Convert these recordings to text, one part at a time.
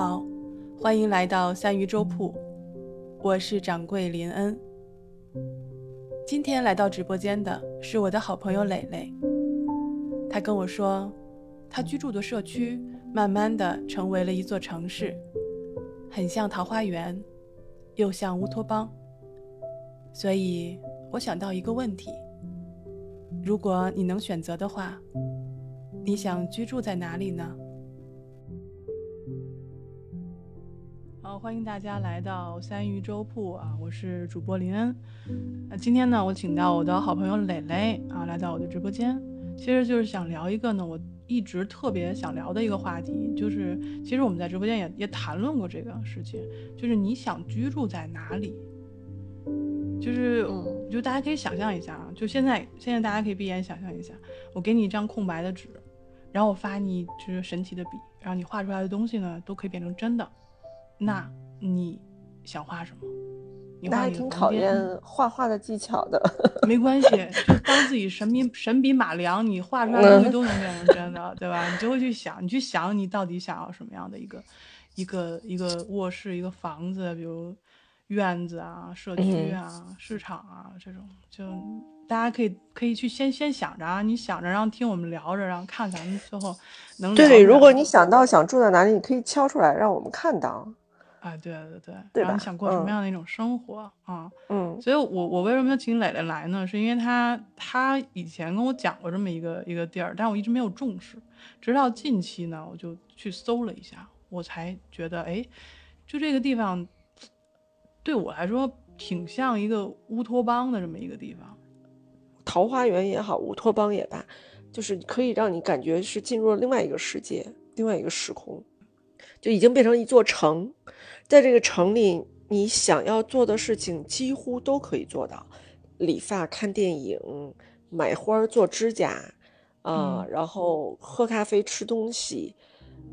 好，欢迎来到三鱼粥铺，我是掌柜林恩。今天来到直播间的是我的好朋友蕾蕾，她跟我说，她居住的社区慢慢的成为了一座城市，很像桃花源，又像乌托邦。所以我想到一个问题：如果你能选择的话，你想居住在哪里呢？好，欢迎大家来到三鱼粥铺啊！我是主播林恩。那今天呢，我请到我的好朋友蕾蕾啊，来到我的直播间，其实就是想聊一个呢，我一直特别想聊的一个话题，就是其实我们在直播间也也谈论过这个事情，就是你想居住在哪里？就是，就大家可以想象一下啊，就现在现在大家可以闭眼想象一下，我给你一张空白的纸，然后我发你就是神奇的笔，然后你画出来的东西呢，都可以变成真的。那你想画什么？那还挺考验画画的技巧的。没关系，就当自己神笔神笔马良，你画出来的东西都能变成真的，对吧？你就会去想，你去想你到底想要什么样的一个一个一个卧室，一个房子，比如院子啊、社区啊、市场啊这种，就大家可以可以去先先想着啊，你想着，然后听我们聊着，然后看咱们最后能对。如果你想到想住在哪里，你可以敲出来让我们看到。哎，对对对，然后你想过什么样的一种生活啊？嗯，所以，我我为什么要请磊磊来呢？是因为他他以前跟我讲过这么一个一个地儿，但我一直没有重视，直到近期呢，我就去搜了一下，我才觉得，哎，就这个地方对我来说挺像一个乌托邦的这么一个地方，桃花源也好，乌托邦也罢，就是可以让你感觉是进入了另外一个世界，另外一个时空。就已经变成一座城，在这个城里，你想要做的事情几乎都可以做到：理发、看电影、买花、做指甲，啊，然后喝咖啡、吃东西，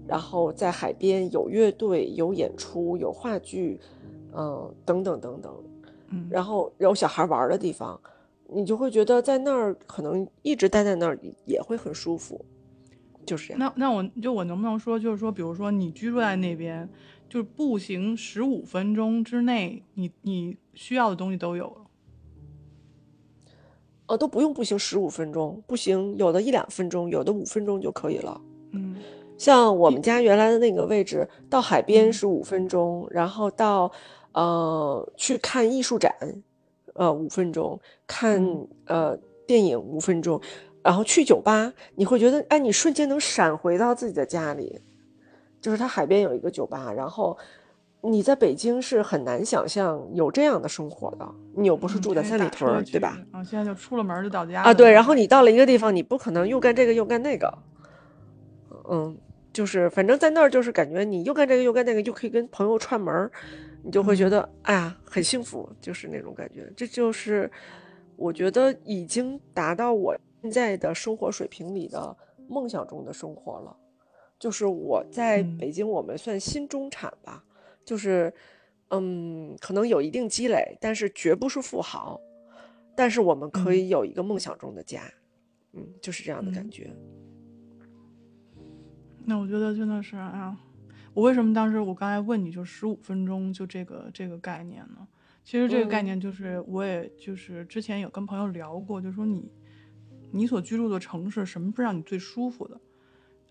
然后在海边有乐队、有演出、有话剧，嗯，等等等等，嗯，然后有小孩玩的地方，你就会觉得在那儿可能一直待在那儿也会很舒服。就是这样。那那我就我能不能说，就是说，比如说你居住在那边，就是步行十五分钟之内，你你需要的东西都有了。呃，都不用步行十五分钟，步行有的一两分钟，有的五分钟就可以了。嗯，像我们家原来的那个位置，到海边是五分钟，然后到呃去看艺术展，呃五分钟，看呃电影五分钟。然后去酒吧，你会觉得，哎，你瞬间能闪回到自己的家里，就是它海边有一个酒吧。然后你在北京是很难想象有这样的生活的，你又不是住在三里屯，对吧？啊，现在就出了门就到家啊。对，然后你到了一个地方，你不可能又干这个又干那个，嗯，就是反正在那儿就是感觉你又干这个又干那个，又可以跟朋友串门，你就会觉得哎呀很幸福，就是那种感觉。这就是我觉得已经达到我。现在的生活水平里的梦想中的生活了，就是我在北京，我们算新中产吧，就是，嗯，可能有一定积累，但是绝不是富豪，但是我们可以有一个梦想中的家，嗯，就是这样的感觉。那我觉得真的是啊，我为什么当时我刚才问你就十五分钟就这个这个概念呢？其实这个概念就是我也就是之前有跟朋友聊过，就说你。你所居住的城市什么是让你最舒服的？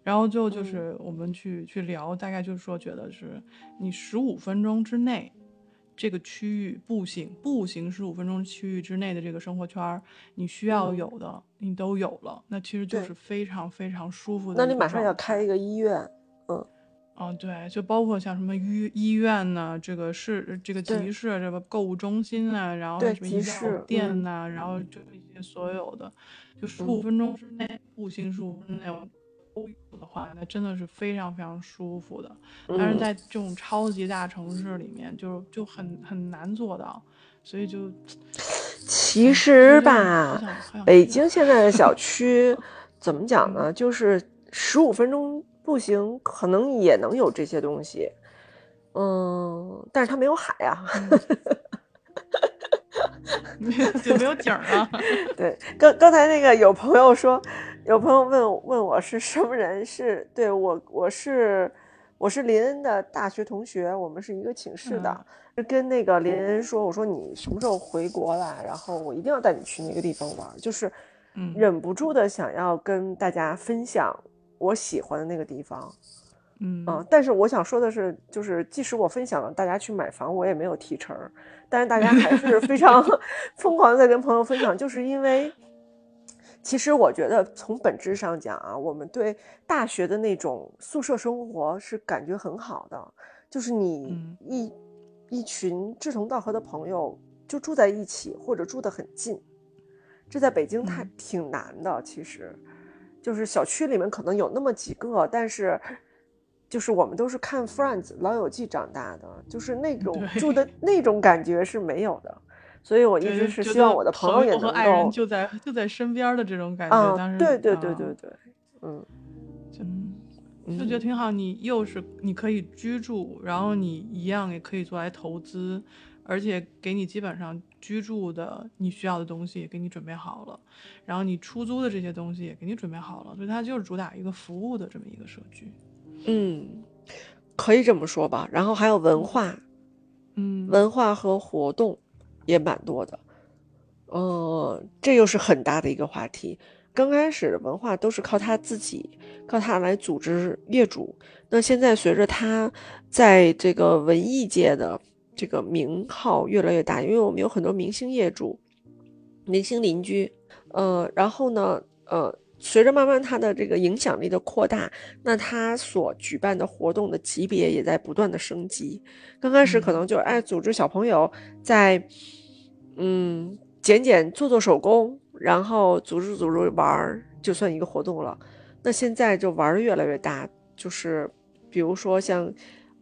然后最后就是我们去去聊，大概就是说，觉得是你十五分钟之内这个区域步行步行十五分钟区域之内的这个生活圈，你需要有的你都有了，那其实就是非常非常舒服的。那你马上要开一个医院，嗯，哦对，就包括像什么医医院呢，这个是这个集市，这个购物中心啊，然后什么药店呐，然后就一些所有的。就十五分钟之内步行十五分钟内都有的话，那真的是非常非常舒服的。但是在这种超级大城市里面，就就很很难做到。所以就 其实吧，北京现在的小区 怎么讲呢？就是十五分钟步行可能也能有这些东西，嗯，但是它没有海啊。就没有景啊？对，刚刚才那个有朋友说，有朋友问问我是什么人？是对我，我是我是林恩的大学同学，我们是一个寝室的。嗯就跟那个林恩说，我说你什么时候回国来，然后我一定要带你去那个地方玩，就是嗯忍不住的想要跟大家分享我喜欢的那个地方。嗯嗯，但是我想说的是，就是即使我分享了大家去买房，我也没有提成儿，但是大家还是非常 疯狂的在跟朋友分享，就是因为，其实我觉得从本质上讲啊，我们对大学的那种宿舍生活是感觉很好的，就是你嗯。一、一群志同道合的朋友就住在一起，或者住得很近，这在北京太嗯。挺难的，其实。就是小区里面可能有那么几个，但是就是我们都是看《Friends》老友记长大的，就是那种住的那种感觉是没有的，所以我一直是希望我的朋友也能和爱人就在就在身边的这种感觉。啊当，时对对对啊对对，嗯，嗯，就觉得挺好。你又是你可以居住，然后你一样也可以做来投资，而且给你基本上居住的你需要的东西也给你准备好了，然后你出租的这些东西也给你准备好了，所以它就是主打一个服务的这么一个社区。嗯，可以这么说吧。然后还有文化，嗯，文化和活动也蛮多的，呃，这又是很大的一个话题。刚开始文化都是靠他自己，靠他来组织业主。那现在随着他在这个文艺界的这个名号越来越大，因为我们有很多明星业主、明星邻居，呃，然后呢，呃，随着慢慢他的这个影响力的扩大，那他所举办的活动的级别也在不断的升级。刚开始可能就是哎，组织小朋友在，嗯，剪剪做做手工，然后组织组织玩儿，就算一个活动了。那现在就玩的越来越大，就是比如说像，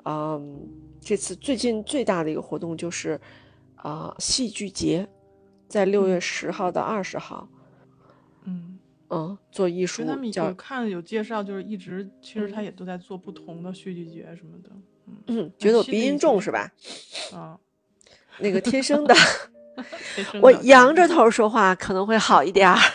嗯，这次最近最大的一个活动就是，啊、戏剧节，在六月十号到二十号，嗯，嗯，做艺术看有介绍，就是一直其实他嗯也都在做不同的戏剧节什么的。嗯，觉得我鼻音重是吧？啊，那个天生的，天生我的仰着头说话可能会好一点儿。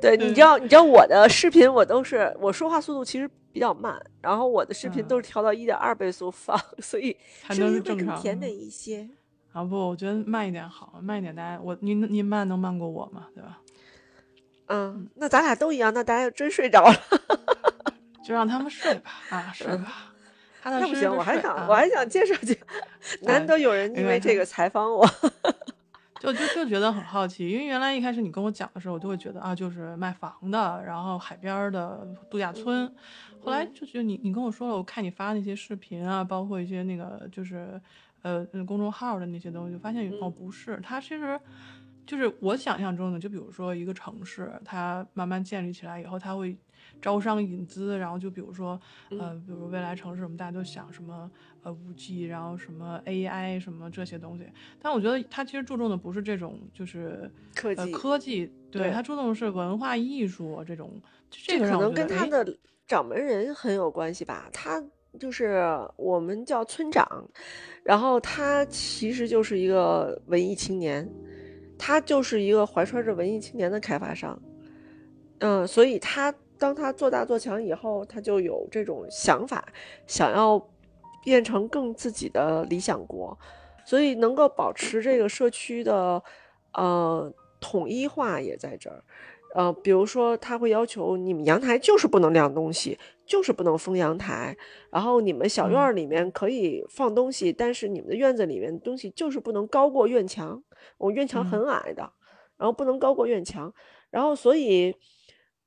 对，你知道，你知道我的视频我都是我说话速度其实比较慢，然后我的视频都是调到一点二倍速放，所以声音会更甜美一些。啊不，我觉得慢一点好，慢一点大家我您您慢能慢过我吗？对吧？嗯，那咱俩都一样，那大家就真睡着了。就让他们睡吧，啊睡吧，那不行，我还想啊我还想介绍介，难得有人因因为这个采访我。就就就觉得很好奇，因为原来一开始你跟我讲的时候，我就会觉得啊，就是卖房的，然后海边的度假村。后来就觉得你你跟我说了，我看你发那些视频啊，包括一些那个就是呃呃公众号的那些东西，就发现哦不是，它其实就是我想象中的，就比如说一个城市，它慢慢建立起来以后，它会招商引资，然后就比如说呃，比如未来城市，我们大家都想什么呃五 G，然后什么 AI 什么这些东西，但我觉得它其实注重的不是这种就是呃科技。科技，对对。它注重的是文化艺术这种，这个可能跟他的掌门人很有关系吧。他就是我们叫村长，然后他其实就是一个文艺青年，他就是一个怀揣着文艺青年的开发商。嗯，所以他当他做大做强以后，他就有这种想法，想要变成更自己的理想国，所以能够保持这个社区的呃统一化也在这儿。呃，比如说他会要求你们阳台就是不能晾东西，就是不能封阳台，然后你们小院儿里面可以放东西，但是你们的院子里面东西就是不能高过院墙，我院墙很矮的，然后不能高过院墙，然后所以，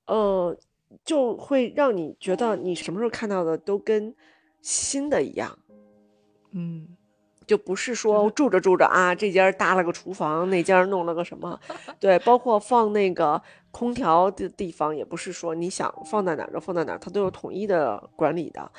呃，就会让你觉得你什么时候看到的都跟新的一样。嗯就不是说住着住着啊，这家搭了个厨房，那家弄了个什么，对，包括放那个空调的地方，也不是说你想放在哪儿就放在哪儿，它都有统一的管理的。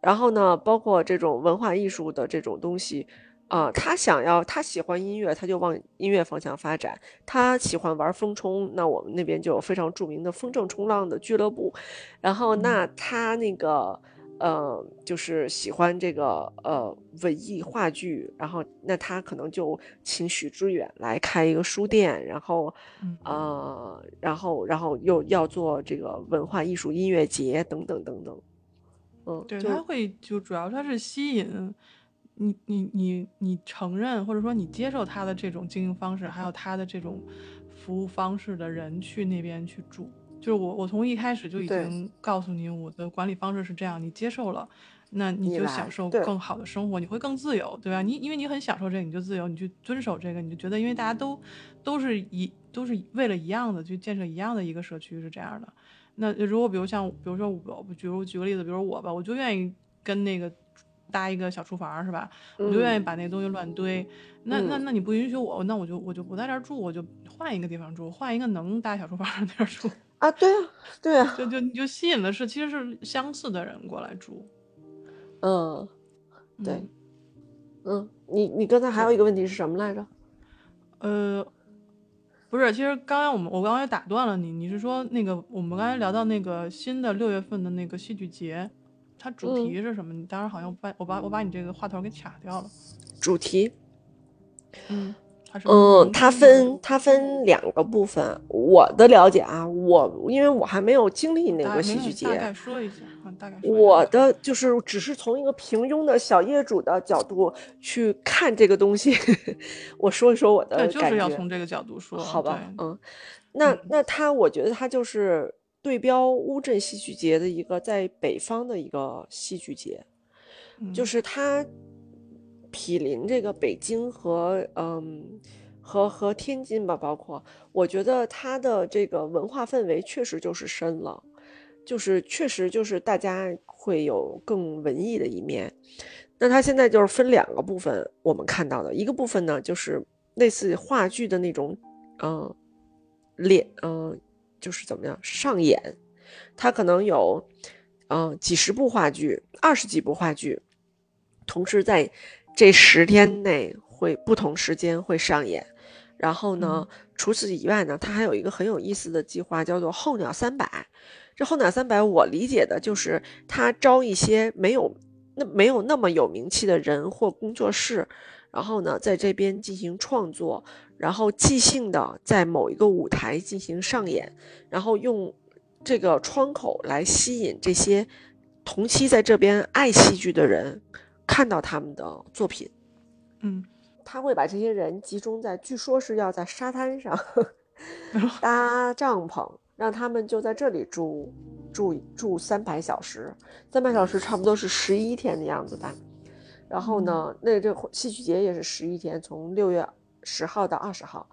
然后呢，包括这种文化艺术的这种东西，啊、他想要他喜欢音乐，他就往音乐方向发展；他喜欢玩风冲，那我们那边就有非常著名的风筝冲浪的俱乐部。然后那他那个呃，就是喜欢这个呃文艺话剧，然后那他可能就请许知远来开一个书店，然后呃，然后然后又要做这个文化艺术音乐节等等等等。嗯，对，他会就主要他是吸引你你你你承认或者说你接受他的这种经营方式，还有他的这种服务方式的人去那边去住。就是我，我从一开始就已经告诉你我的管理方式是这样，你接受了，那你就享受更好的生活，你会更自由，对吧？你因为你很享受这个，你就自由，你去遵守这个，你就觉得因为大家都都是一都是为了一样的去建设一样的一个社区是这样的。那如果比如像比如说我，比如举个例子，比如我吧，我就愿意跟那个搭一个小厨房是吧？我就愿意把那东西乱堆。那那那你不允许我，那我就我就不在这儿住，我就换一个地方住，换一个能搭小厨房的地儿住。啊，对啊，对啊，就就你就吸引的是其实是相似的人过来住，嗯，对，嗯，你你刚才还有一个问题是什么来着？呃，不是，其实刚才我们我刚才打断了你，你是说那个我们刚才聊到那个新的六月份的那个戏剧节，它主题是什么？你当时好像把我把我把你这个话头给卡掉了，主题，嗯。嗯，它分它分两个部分。我的了解啊，我因为我还没有经历那个戏剧节，大概说一下，大概。我的就是只是从一个平庸的小业主的角度去看这个东西，我说一说我的感觉。就是要从这个角度说，好吧？嗯，那那他，我觉得他就是对标乌镇戏剧节的一个在北方的一个戏剧节，就是他。毗邻这个北京和嗯和和天津吧，包括我觉得它的这个文化氛围确实就是深了，就是确实就是大家会有更文艺的一面。那它现在就是分两个部分，我们看到的一个部分呢，就是类似话剧的那种，嗯，脸，嗯，就是怎么样上演，它可能有嗯几十部话剧，二十几部话剧，同时在。这十天内会不同时间会上演，然后呢，除此以外呢，他还有一个很有意思的计划，叫做“候鸟三百”。这“候鸟三百”，我理解的就是他招一些没有那没有那么有名气的人或工作室，然后呢，在这边进行创作，然后即兴的在某一个舞台进行上演，然后用这个窗口来吸引这些同期在这边爱戏剧的人。看到他们的作品，嗯，他会把这些人集中在，据说是要在沙滩上 搭帐篷，让他们就在这里住住住三百小时，三百小时差不多是十一天的样子吧。然后呢，那这戏剧节也是十一天，从六月十号到二十号，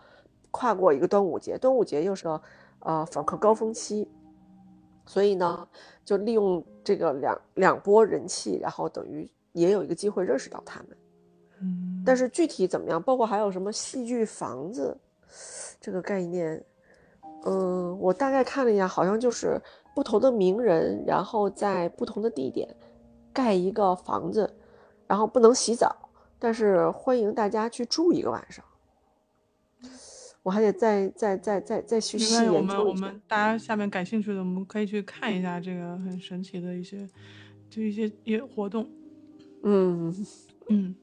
跨过一个端午节，端午节又是个呃访客高峰期，所以呢，就利用这个两两波人气，然后等于。也有一个机会认识到他们，嗯，但是具体怎么样，包括还有什么戏剧房子这个概念，嗯，我大概看了一下，好像就是不同的名人，然后在不同的地点盖一个房子，然后不能洗澡，但是欢迎大家去住一个晚上。我还得再再再再再去细研究一下。我们我们大家下面感兴趣的，我们可以去看一下这个很神奇的一些就一些一些活动。嗯嗯，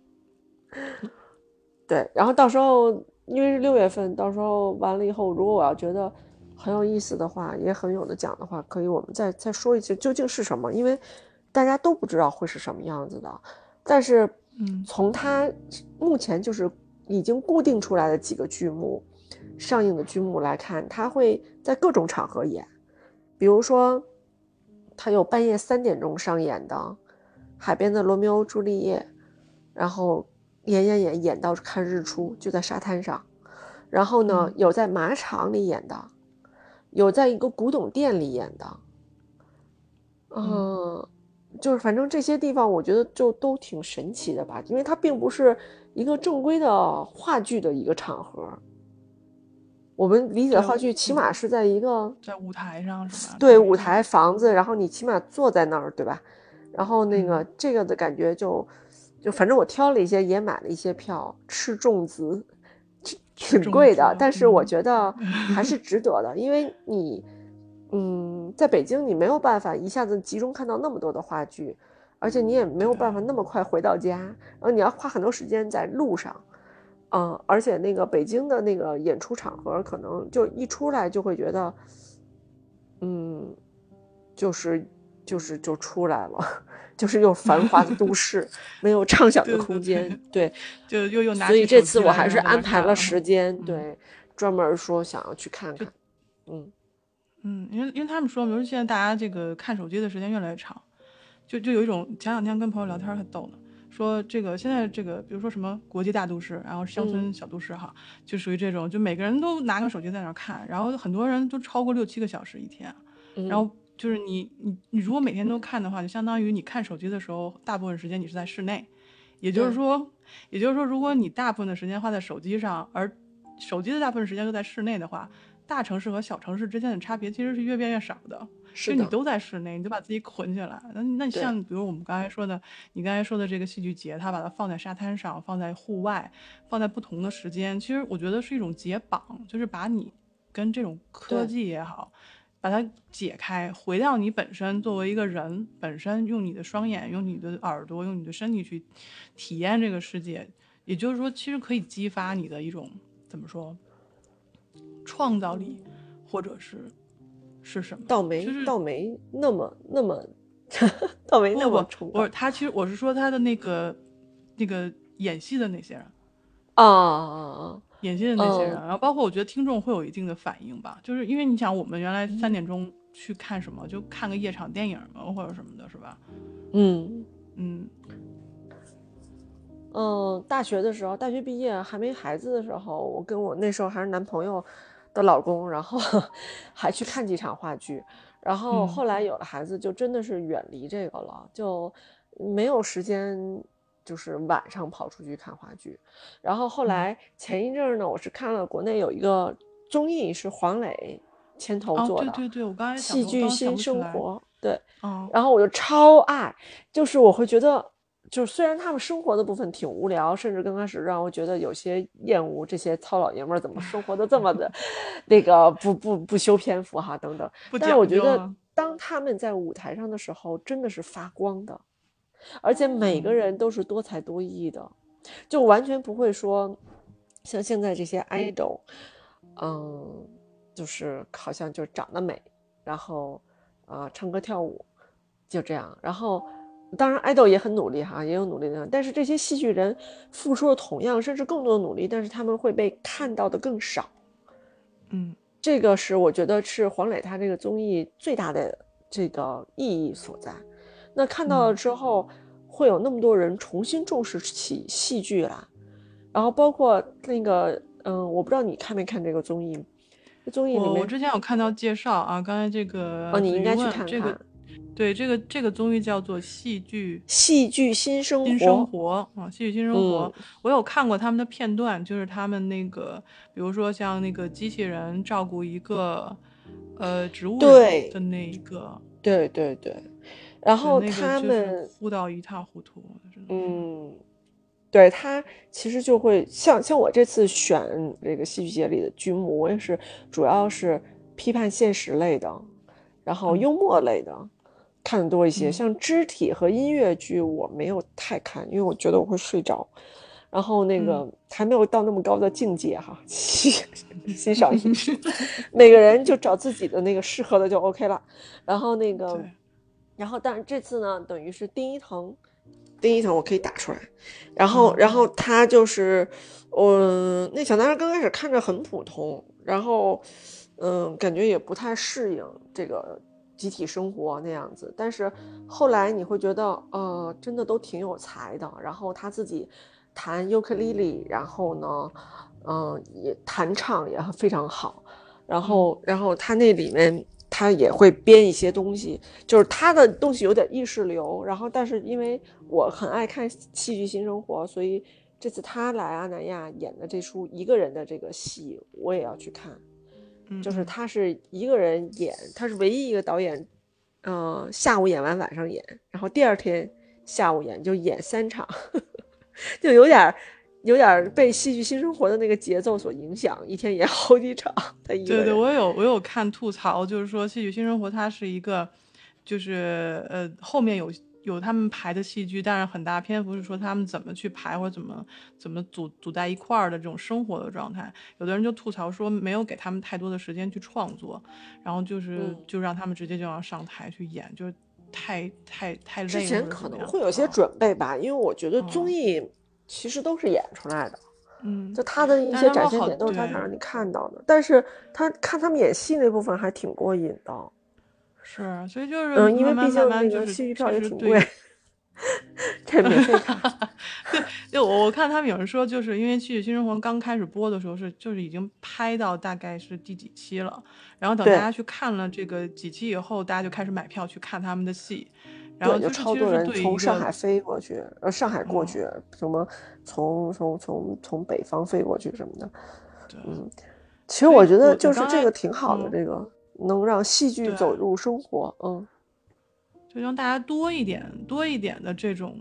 对，然后到时候因为是六月份，到时候完了以后，如果我要觉得很有意思的话，也很有的讲的话，可以我们再再说一次究竟是什么，因为大家都不知道会是什么样子的。但是，嗯，从它目前就是已经固定出来的几个剧目上映的剧目来看，它会在各种场合演，比如说，他有半夜三点钟上演的。海边的罗密欧朱丽叶，然后演演演演到看日出，就在沙滩上。然后呢，有在马场里演的，有在一个古董店里演的。嗯，就是反正这些地方，我觉得就都挺神奇的吧，因为它并不是一个正规的话剧的一个场合。我们理解话剧，起码是在一个在舞台上是吧？对，舞台房子，然后你起码坐在那儿，对吧？然后那个这个的感觉就，就反正我挑了一些，也买了一些票，吃重资，挺贵的，但是我觉得还是值得的，因为你，嗯，在北京你没有办法一下子集中看到那么多的话剧，而且你也没有办法那么快回到家，然后你要花很多时间在路上，嗯，而且那个北京的那个演出场合，可能就一出来就会觉得，嗯，就是就是就出来了，就是又繁华的都市，没有畅想的空间，对，就又又拿。所以这次我还是安排了时间，对，专门说想要去看看，嗯嗯，因为因为他们说，比如现在大家这个看手机的时间越来越长。就就有一种，前两天跟朋友聊天很逗呢，说这个现在这个，比如说什么国际大都市，然后乡村小都市哈，就属于这种，就每个人都拿个手机在那看，然后很多人都超过六七个小时一天，然后就是你你你如果每天都看的话，就相当于你看手机的时候，大部分时间你是在室内，也就是说，也就是说，如果你大部分的时间花在手机上，而手机的大部分时间都在室内的话，大城市和小城市之间的差别其实是越变越少的。就你都在室内，你就把自己捆起来。那那像比如我们刚才说的，你刚才说的这个戏剧节，它把它放在沙滩上，放在户外，放在不同的时间，其实我觉得是一种解绑，就是把你跟这种科技也好，把它解开，回到你本身作为一个人本身，用你的双眼，用你的耳朵，用你的身体去体验这个世界。也就是说，其实可以激发你的一种怎么说，创造力，或者是。是什么？倒没倒没那么那么，倒没那么冲。不是他，其实我是说他的那个那个演戏的那些人啊，演戏的那些人。然后包括我觉得听众会有一定的反应吧，就是因为你想，我们原来三点钟去看什么，就看个夜场电影嘛，或者什么的，是吧？嗯嗯嗯，大学的时候，大学毕业还没孩子的时候，我跟我那时候还是男朋友。的老公，然后 还去看几场话剧，然后后来有了孩子，就真的是远离这个了，就没有时间，就是晚上跑出去看话剧。然后后来前一阵儿呢，我是看了国内有一个综艺，是黄磊牵头做的，对对对，我刚才戏剧新生活，对，哦，然后我就超爱，就是我会觉得。就是虽然他们生活的部分挺无聊，甚至刚开始让我觉得有些厌恶，这些糙老爷们儿怎么生活的这么的，那个不不不修篇幅哈等等。但是我觉得当他们在舞台上的时候，真的是发光的，而且每个人都是多才多艺的，就完全不会说像现在这些 idol，嗯，就是好像就长得美，然后啊唱歌跳舞就这样，然后。当然，爱豆也很努力哈，也有努力的。但是这些戏剧人付出了同样甚至更多的努力，但是他们会被看到的更少。嗯，这个是我觉得是黄磊他这个综艺最大的这个意义所在。那看到了之后，会有那么多人重新重视起戏剧来，然后包括那个，嗯，我不知道你看没看这个综艺？综艺里面我之前有看到介绍啊，刚才这个哦，你应该去看看。对这个这个综艺叫做戏剧戏剧新生新生活啊，戏剧新生活，我有看过他们的片段，就是他们那个，比如说像那个机器人照顾一个呃植物人的那一个，对对对，然后他们糊到一塌糊涂，嗯，对他其实就会像像我这次选这个戏剧节里的剧目，我也是主要是批判现实类的，然后幽默类的。看的多一些，像肢体和音乐剧我没有太看，因为我觉得我会睡着。然后那个还没有到那么高的境界哈，欣欣赏艺术，每个人就找自己的那个适合的就 OK 了。然后那个，然后但是这次呢，等于是丁一腾，丁一腾我可以打出来。然后然后他就是，嗯，那小男孩刚开始看着很普通，然后嗯，感觉也不太适应这个。集体生活那样子，但是后来你会觉得，呃，真的都挺有才的。然后他自己弹尤克里里，然后呢，嗯，也弹唱也非常好。然后，然后他那里面他也会编一些东西，就是他的东西有点意识流。然后，但是因为我很爱看戏剧新生活，所以这次他来阿南亚演的这出一个人的这个戏，我也要去看。就是他是一个人演，他是唯一一个导演，嗯，下午演完晚上演，然后第二天下午演，就演三场，就有点有点被戏剧新生活的那个节奏所影响，一天演好几场。他一对对，我有我有看吐槽，就是说戏剧新生活它是一个，就是呃后面有有他们排的戏剧，但是很大篇幅是说他们怎么去排或者怎么怎么组组在一块儿的这种生活的状态。有的人就吐槽说没有给他们太多的时间去创作，然后就是就让他们直接就要上台去演，就是太太太累。之前可能会有些准备吧，因为我觉得综艺其实都是演出来的，嗯，就他的一些展现点都是他想让你看到的。但是他看他们演戏那部分还挺过瘾的。是，所以就是嗯，因为毕竟那个戏剧票也挺贵，这免费看。对，就我我看他们有人说，就是因为《戏剧新生活》刚开始播的时候是就是已经拍到大概是第几期了，然后等大家去看了这个几期以后，大家就开始买票去看他们的戏，然后就超多人从上海飞过去，呃，上海过去，什么从从从从北方飞过去什么的，嗯，其实我觉得就是这个挺好的，这个。能让戏剧走入生活，嗯，就让大家多一点、多一点的这种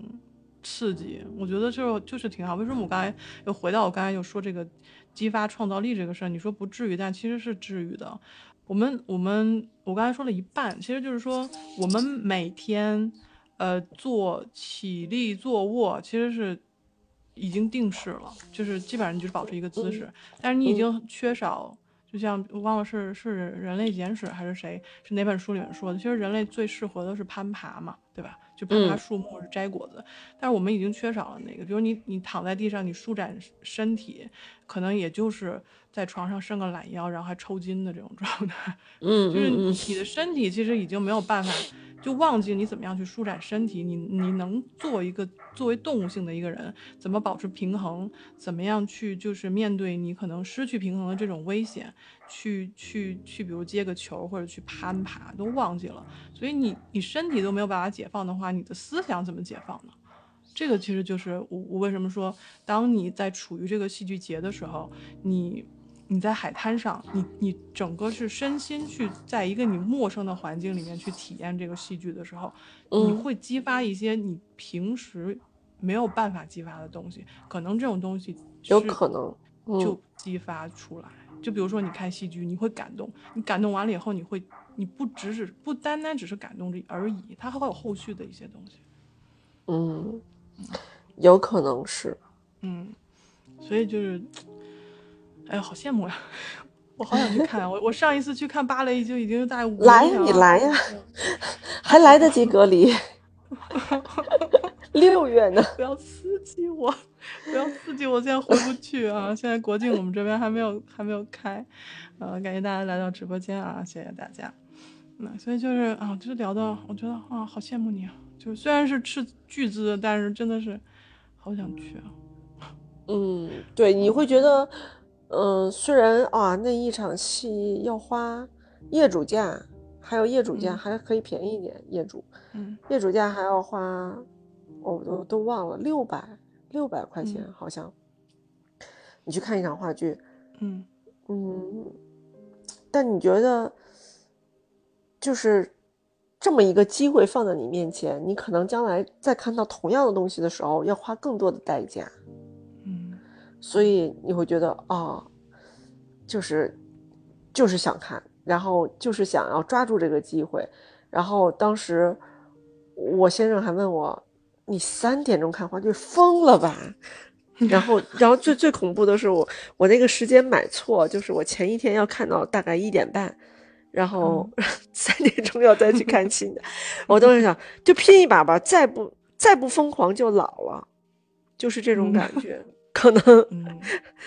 刺激，我觉得就就是挺好。为什么我刚才又回到我刚才又说这个激发创造力这个事儿？你说不至于，但其实是治愈的。我们我们我刚才说了一半，其实就是说我们每天呃做起立、坐卧，其实是已经定式了，就是基本上就是保持一个姿势，但是你已经缺少。就像我忘了是是人类简史还是谁是哪本书里面说的，其实人类最适合的是攀爬嘛，对吧？就攀爬树木是摘果子，但是我们已经缺少了那个。比如你你躺在地上，你舒展身体，可能也就是在床上伸个懒腰，然后还抽筋的这种状态。嗯，就是你的身体其实已经没有办法。就忘记你怎么样去舒展身体，你你能做一个作为动物性的一个人，怎么保持平衡，怎么样去就是面对你可能失去平衡的这种危险，去去去，比如接个球或者去攀爬，都忘记了。所以你你身体都没有办法解放的话，你的思想怎么解放呢？这个其实就是我我为什么说，当你在处于这个戏剧节的时候，你。你在海滩上，你你整个是身心去在一个你陌生的环境里面去体验这个戏剧的时候，你会激发一些你平时没有办法激发的东西，可能这种东西有可能就激发出来。就比如说你看戏剧，你会感动，你感动完了以后，你会你不只是不单单只是感动这而已，它还会有后续的一些东西。嗯，有可能是，嗯，所以就是。哎呀，好羡慕呀！我好想去看。我我上一次去看芭蕾就已经在五来呀，你来呀，还来得及隔离。六月呢？不要刺激我，不要刺激我，现在回不去啊！现在国庆我们这边还没有还没有开。呃，感谢大家来到直播间啊，谢谢大家。那所以就是啊，就是聊到，我觉得啊，好羡慕你啊！就虽然是斥巨资，但是真的是好想去啊。嗯，对，你会觉得。嗯，虽然啊，那一场戏要花业主价，还有业主价还可以便宜一点，业主，嗯，业主价还要花，我都都忘了六百六百块钱好像。你去看一场话剧，嗯嗯，但你觉得，就是这么一个机会放在你面前，你可能将来再看到同样的东西的时候，要花更多的代价。所以你会觉得啊，就是就是想看，然后就是想要抓住这个机会。然后当时我先生还问我：“你三点钟看话剧，疯了吧？” 然后，然后最最恐怖的是我我那个时间买错，就是我前一天要看到大概一点半，然后 三点钟要再去看新的。我当时想，就拼一把吧，再不再不疯狂就老了，就是这种感觉。可能，嗯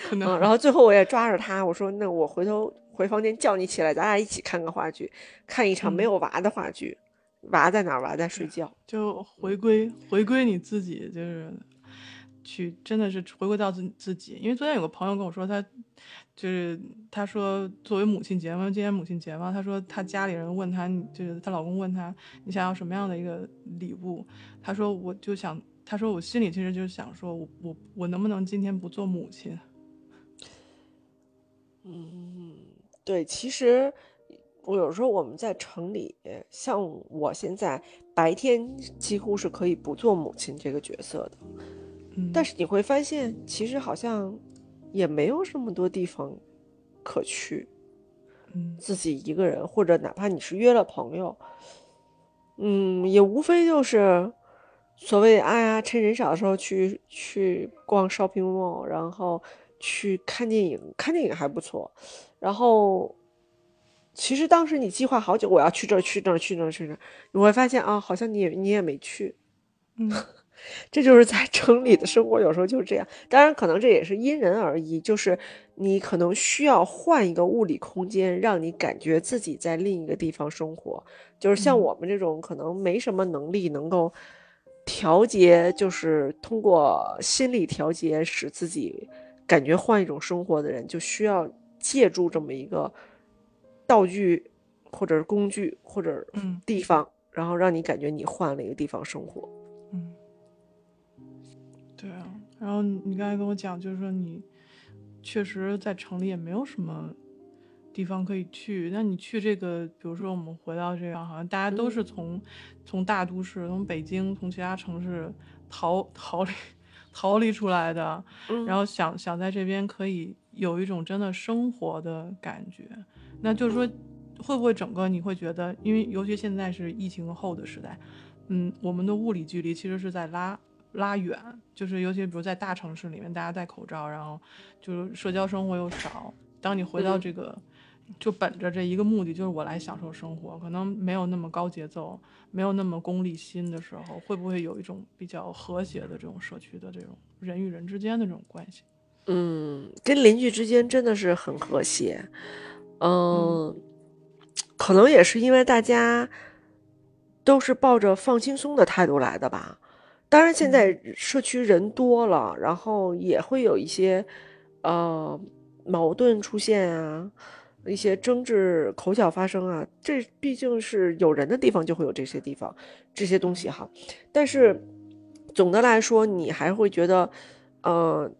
可能，然后最后我也抓着他，我说：“那我回头回房间叫你起来，咱俩一起看个话剧，看一场没有娃的话剧。娃在哪？娃在睡觉。就回归，回归你自己，就是去，真的是回归到自自己。因为昨天有个朋友跟我说，他就是他说，作为母亲节嘛，今天母亲节嘛，他说他家里人问他，就是她老公问他，你想要什么样的一个礼物？他说，我就想。他说：“我心里其实就是想说，我我我能不能今天不做母亲？”嗯，对，其实我有时候我们在城里，像我现在白天几乎是可以不做母亲这个角色的，嗯，但是你会发现，其实好像也没有这么多地方可去，嗯，自己一个人，或者哪怕你是约了朋友，嗯，也无非就是。所谓哎呀，趁人少的时候去去逛 shopping mall，然后去看电影，看电影还不错。然后其实当时你计划好久，我要去这儿去那儿去那儿去那儿，你会发现啊，好像你也你也没去。嗯，这就是在城里的生活，有时候就是这样。当然，可能这也是因人而异，就是你可能需要换一个物理空间，让你感觉自己在另一个地方生活。就是像我们这种可能没什么能力能够。调节就是通过心理调节，使自己感觉换一种生活的人，就需要借助这么一个道具，或者是工具，或者地方，然后让你感觉你换了一个地方生活。嗯，对啊。然后你刚才跟我讲，就是说你确实在城里也没有什么。地方可以去，那你去这个，比如说我们回到这样，好像大家都是从从大都市，从北京，从其他城市逃逃离 逃离出来的，然后想想在这边可以有一种真的生活的感觉。那就是说，会不会整个你会觉得，因为尤其现在是疫情后的时代，嗯，我们的物理距离其实是在拉拉远，就是尤其比如在大城市里面，大家戴口罩，然后就是社交生活又少，当你回到这个。就本着这一个目的，就是我来享受生活，可能没有那么高节奏，没有那么功利心的时候，会不会有一种比较和谐的这种社区的这种人与人之间的这种关系？嗯，跟邻居之间真的是很和谐。嗯，可能也是因为大家都是抱着放轻松的态度来的吧。当然，现在社区人多了，然后也会有一些呃矛盾出现啊。一些争执、口角发生啊，这毕竟是有人的地方，就会有这些地方、这些东西哈。但是总的来说，你还会觉得，呃，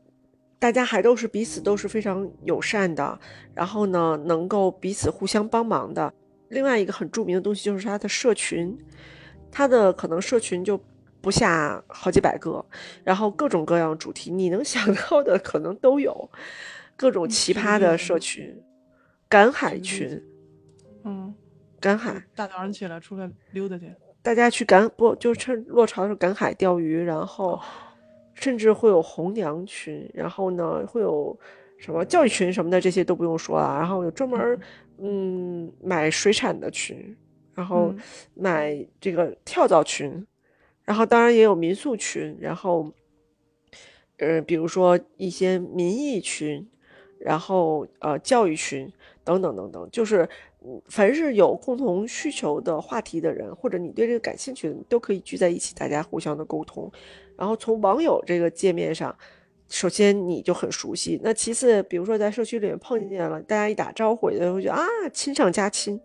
大家还都是彼此都是非常友善的，然后呢，能够彼此互相帮忙的。另外一个很著名的东西就是它的社群，它的可能社群就不下好几百个，然后各种各样主题，你能想到的可能都有，各种奇葩的社群。赶海群，嗯，赶海，大早上起来出来溜达去，大家去赶不就趁落潮的时候赶海钓鱼，然后甚至会有红娘群，然后呢会有什么教育群什么的，这些都不用说了，然后有专门嗯。买水产的群，然后买这个跳蚤群，然后当然也有民宿群，然后呃比如说一些民意群，然后呃教育群。等等等等，就是，凡是有共同需求的话题的人，或者你对这个感兴趣的，都可以聚在一起，大家互相的沟通。然后从网友这个界面上，首先你就很熟悉，那其次，比如说在社区里面碰见了，大家一打招呼，也就会觉得啊，亲上加亲，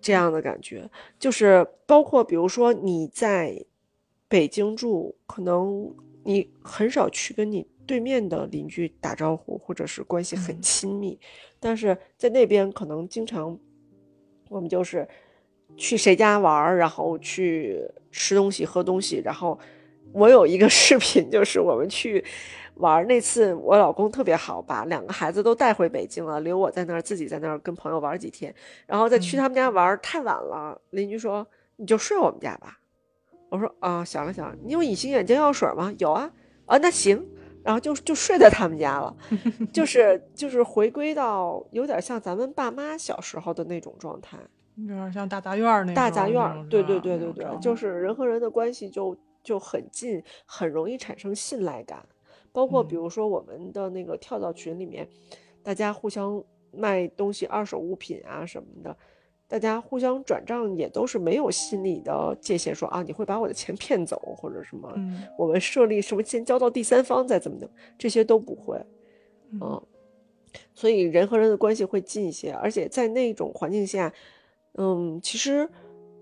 这样的感觉。就是包括比如说你在北京住，可能你很少去跟你。对面的邻居打招呼，或者是关系很亲密，但是在那边可能经常，我们就是去谁家玩，然后去吃东西、喝东西。然后我有一个 视频，就是我们去玩那次，我老公特别好，把两个孩子都带回北京了，留我在那儿，自己在那儿跟朋友玩几天。然后再去他们家玩太晚了，邻居说你就睡我们家吧。我说啊，想了想，你有隐形眼镜药水吗？有啊，啊那行。然后就就睡在他们家了，就是就是回归到有点像咱们爸妈小时候的那种状态，有点像大杂院那大杂院，对对对对对，就是人和人的关系就就很近，很容易产生信赖感。包括比如说我们的那个跳蚤群里面，大家互相卖东西、二手物品啊什么的。大家互相转账也都是没有心理的界限，说啊你会把我的钱骗走或者什么，我们设立什么先交到第三方再怎么的，这些都不会，嗯，所以人和人的关系会近一些，而且在那种环境下，嗯，其实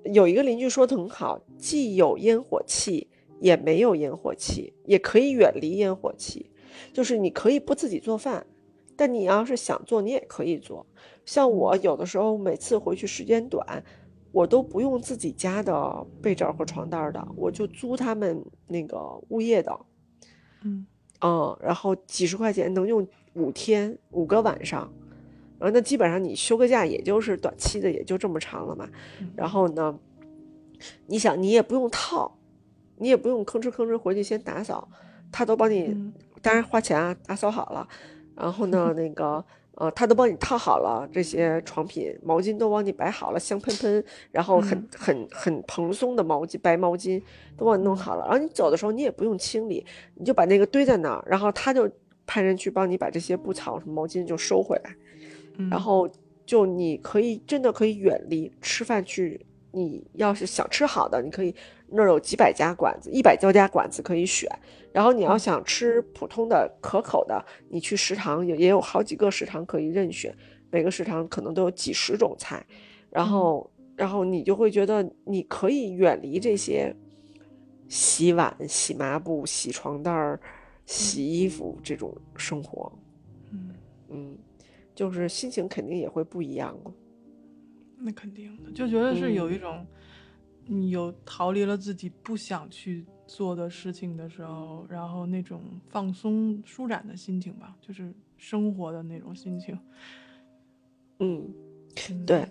有一个邻居说的很好，既有烟火气，也没有烟火气，也可以远离烟火气，就是你可以不自己做饭，但你要是想做，你也可以做。像我有的时候每次回去时间短，我都不用自己家的被罩和床单的，我就租他们那个物业的，嗯。嗯，然后几十块钱能用五天五个晚上，然后那基本上你休个假也就是短期的，也就这么长了嘛。然。后呢，你想你也不用套，你也不用吭哧吭哧回去先打扫，他都帮你，嗯。当然花钱啊，打扫好了，然后呢，那个呃，他都帮你套好了这些床品，毛巾都帮你摆好了，香喷喷，然后很嗯。很很蓬松的毛巾，白毛巾都帮你弄好了，然后你走的时候你也不用清理，你就把那个堆在那儿，然后他就派人去帮你把这些布草什么毛巾就收回来。嗯，然后就你可以真的可以远离吃饭去，你要是想吃好的，你可以那儿有几百家馆子，一百多家馆子可以选。然后你要想吃普通的可口的，你去食堂也也有好几个食堂可以任选，每个食堂可能都有几十种菜，然后然后你就会觉得你可以远离这些洗碗、洗抹布、洗床单儿、洗衣服这种生活。嗯，嗯，就是心情肯定也会不一样了。那肯定的，就觉得是有嗯一种，你有逃离了自己不想去做的事情的时候，然后那种放松、舒展的心情吧，就是生活的那种心情。嗯，嗯对，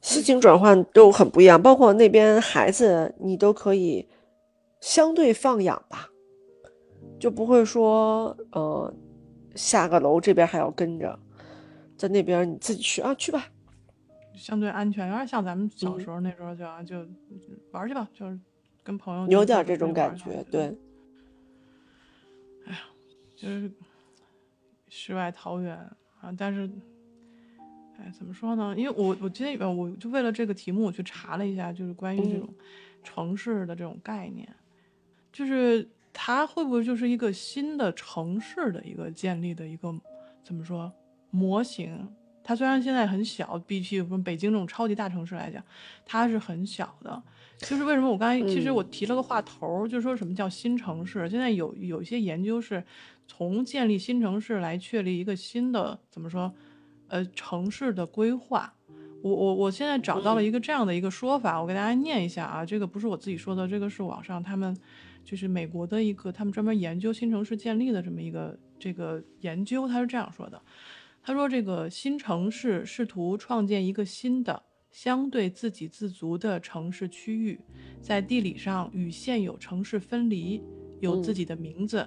心情转换都很不一样，包括那边孩子，你都可以相对放养吧，就不会说呃下个楼这边还要跟着，在那边你自己去啊去吧。相对安全，有点像咱们小嗯时候那时候就啊就玩去吧，就是跟朋友有点这种感觉，对，哎呀就是世外桃源啊，但是，哎，怎么说呢？因为我我今天呃我就为了这个题目，我去查了一下，就是关于这嗯种城市的这种概念，就是它会不会就是一个新的城市的一个建立的一个怎么说模型？它虽然现在很小，比起我们北京这种超级大城市来讲，它是很小的。就是为什么我刚才其实嗯我提了个话头儿，就说什么叫新城市？现在有有一些研究是从建立新城市来确立一个新的怎么说，呃，城市的规划。我我我现在找到了一个这样的一个说法，我给大家念一下啊，这个不是我自己说的，这个是网上他们就是美国的一个他们专门研究新城市建立的这么一个这个研究，他是这样说的。他说：“这个新城市试图创建一个新的、相对自给自足的城市区域，在地理上与现有城市分离，有自己的名字，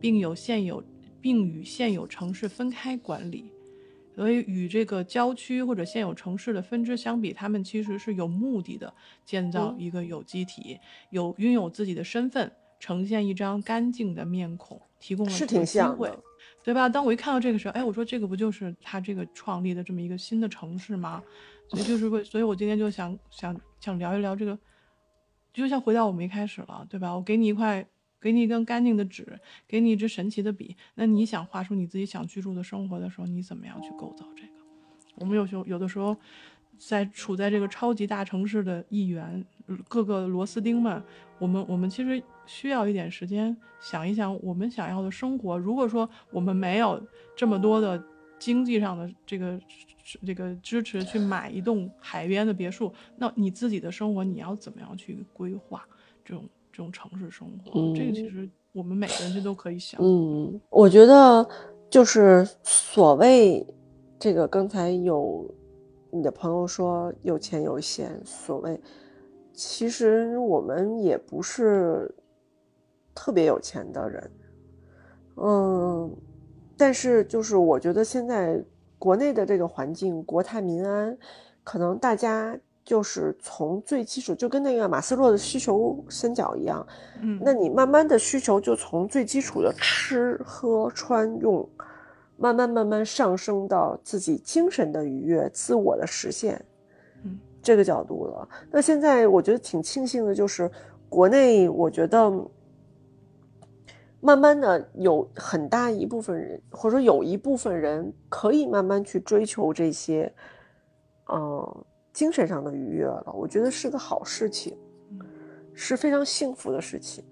并有现有并与现有城市分开管理。所以，与这个郊区或者现有城市的分支相比，他们其实是有目的的建造嗯一个有机体，有拥有自己的身份，呈现一张干净的面孔，提供了是这个机会挺像的。”对吧？当我一看到这个时候，哎，我说这个不就是他这个创立的这么一个新的城市吗？所以就是为，所以我今天就想想想聊一聊这个，就像回到我们一开始了，对吧？我给你一块，给你一根干净的纸，给你一支神奇的笔，那你想画出你自己想居住的生活的时候，你怎么样去构造这个？我们有时候有的时候，在处在这个超级大城市的一员，各个螺丝钉们，我们我们其实需要一点时间想一想，我们想要的生活。如果说我们没有这么多的经济上的这个这个支持去买一栋海边的别墅，那你自己的生活你要怎么样去规划这种这种城市生活？这个其实我们每个人就都可以想。嗯，我觉得就是所谓这个，刚才有你的朋友说有钱有闲，所谓其实我们也不是特别有钱的人，嗯，但是就是我觉得现在国内的这个环境国泰民安，可能大家就是从最基础，就跟那个马斯洛的需求三角一样，嗯，那你慢慢的需求就从最基础的吃喝穿用，慢慢慢慢上升到自己精神的愉悦、自我的实现，嗯，这个角度了。那现在我觉得挺庆幸的，就是国内，我觉得慢慢的有很大一部分人，或者说有一部分人可以慢慢去追求这些，嗯，精神上的愉悦了。我觉得是个好事情。是非常幸福的事情，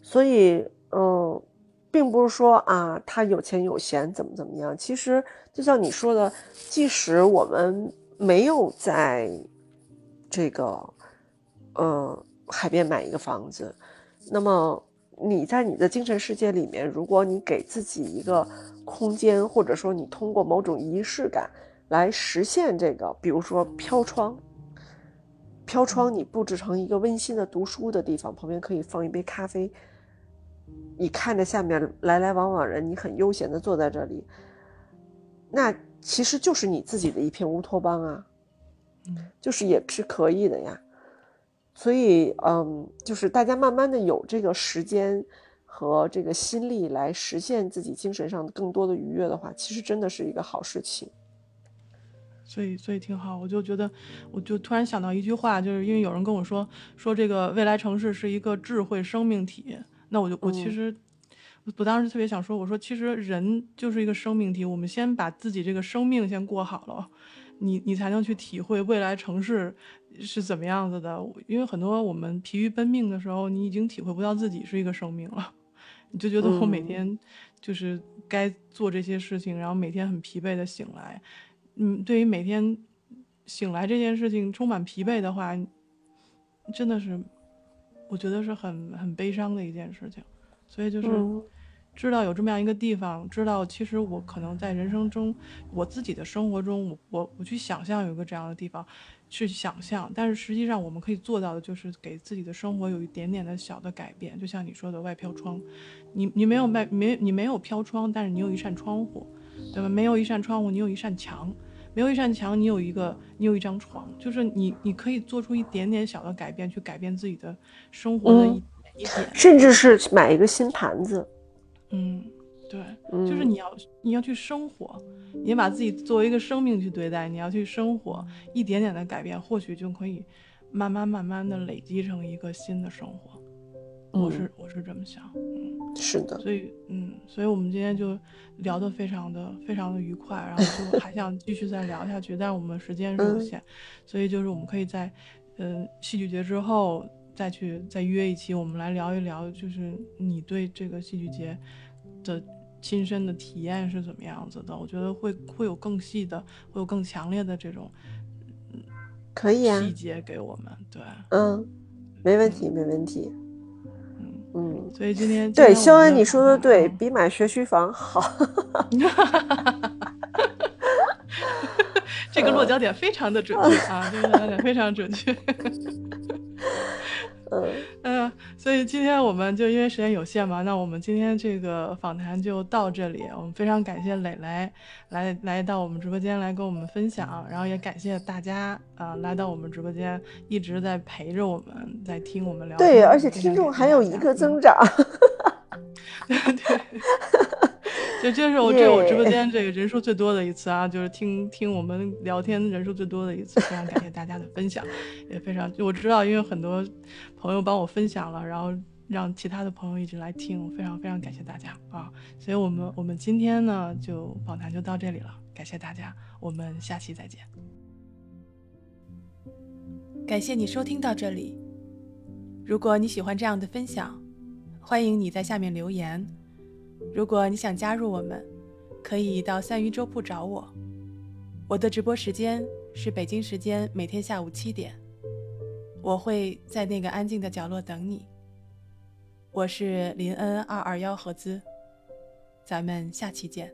所以，嗯，并不是说啊，他有钱有闲怎么怎么样。其实，就像你说的，即使我们没有在这个，呃，海边买一个房子，那么你在你的精神世界里面，如果你给自己一个空间，或者说你通过某种仪式感来实现这个，比如说飘窗。飘窗你布置成一个温馨的读书的地方，旁边可以放一杯咖啡，你看着下面来来往往人，你很悠闲的坐在这里，那其实就是你自己的一片乌托邦啊，就是也是可以的呀。所以，嗯，就是大家慢慢的有这个时间和这个心力来实现自己精神上更多的愉悦的话，其实真的是一个好事情。所以，所以挺好。我就觉得，我就突然想到一句话，就是因为有人跟我说，说这个未来城市是一个智慧生命体。那我就，我其实，我当时特别想说，我说其实人就是一个生命体，我们先把自己这个生命先过好了，你你才能去体会未来城市是怎么样子的。因为很多我们疲于奔命的时候，你已经体会不到自己是一个生命了，你就觉得我每天就是该做这些事情，然后每天很疲惫的醒来。嗯，对于每天醒来这件事情充满疲惫的话，真的是，我觉得是很很悲伤的一件事情。所以就是知道有这么样一个地方，知道其实我可能在人生中，我自己的生活中，我我我去想象有一个这样的地方，去想象。但是实际上我们可以做到的就是给自己的生活有一点点的小的改变。就像你说的外飘窗，你你没有外没你没有飘窗，但是你有一扇窗户。对吧？没有一扇窗户，你有一扇墙；没有一扇墙，你有一个，你有一张床。就是你，你可以做出一点点小的改变，去改变自己的生活的一甚至是买一个新盘子。嗯，对，就是你要，你要去生活，你把自己作为一个生命去对待，你要去生活，一点点的改变，或许就可以慢慢慢慢的累积成一个新的生活。我是我是这么想，嗯，是的，所以嗯，所以我们今天就聊得非常的非常的愉快，然后就还想继续再聊下去，但是我们时间是有限，所以就是我们可以在嗯戏剧节之后再去再约一期，我们来聊一聊，就是你对这个戏剧节的亲身的体验是怎么样子的？我觉得会会有更细的，会有更强烈的这种可以啊细节给我们，对，嗯，没问题，没问题。嗯，所以今天对肖恩你说的对比买学区房好，这个落脚点非常的准确啊，这个落脚点非常准确。嗯嗯，所以今天我们就因为时间有限嘛，那我们今天这个访谈就到这里。我们非常感谢磊磊来来到我们直播间来跟我们分享，然后也感谢大家啊来到我们直播间一直在陪着我们在听我们聊。对，而且听众还有一个增长。对 对。就这是我这我直播间这个人数最多的一次啊，就是听听我们聊天人数最多的一次，非常感谢大家的分享，也非常我知道，因为很多朋友帮我分享了，然后让其他的朋友一直来听，我非常非常感谢大家啊！所以我们我们今天呢就访谈就到这里了，感谢大家，我们下期再见。感谢你收听到这里，如果你喜欢这样的分享，欢迎你在下面留言。如果你想加入我们，可以到三鱼粥铺找我。我的直播时间是北京时间每天下午七点，我会在那个安静的角落等你。我是林恩二二幺合资，咱们下期见。